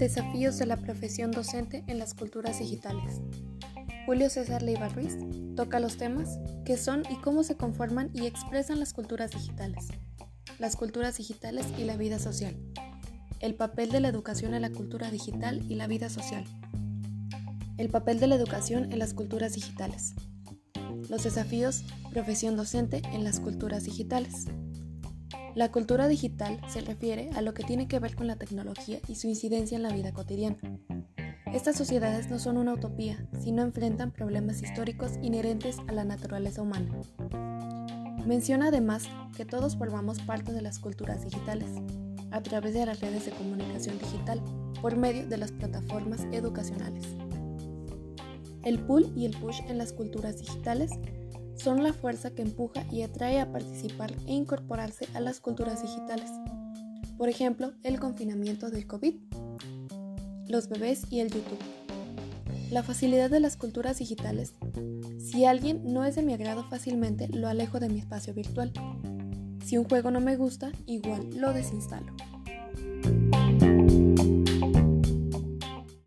Desafíos de la profesión docente en las culturas digitales. Julio César Leiva Ruiz toca los temas que son y cómo se conforman y expresan las culturas digitales, las culturas digitales y la vida social, el papel de la educación en la cultura digital y la vida social, el papel de la educación en las culturas digitales, los desafíos profesión docente en las culturas digitales. La cultura digital se refiere a lo que tiene que ver con la tecnología y su incidencia en la vida cotidiana. Estas sociedades no son una utopía, sino enfrentan problemas históricos inherentes a la naturaleza humana. Menciona además que todos formamos parte de las culturas digitales, a través de las redes de comunicación digital, por medio de las plataformas educacionales. El pull y el push en las culturas digitales son la fuerza que empuja y atrae a participar e incorporarse a las culturas digitales. Por ejemplo, el confinamiento del COVID, los bebés y el YouTube. La facilidad de las culturas digitales. Si alguien no es de mi agrado fácilmente, lo alejo de mi espacio virtual. Si un juego no me gusta, igual lo desinstalo.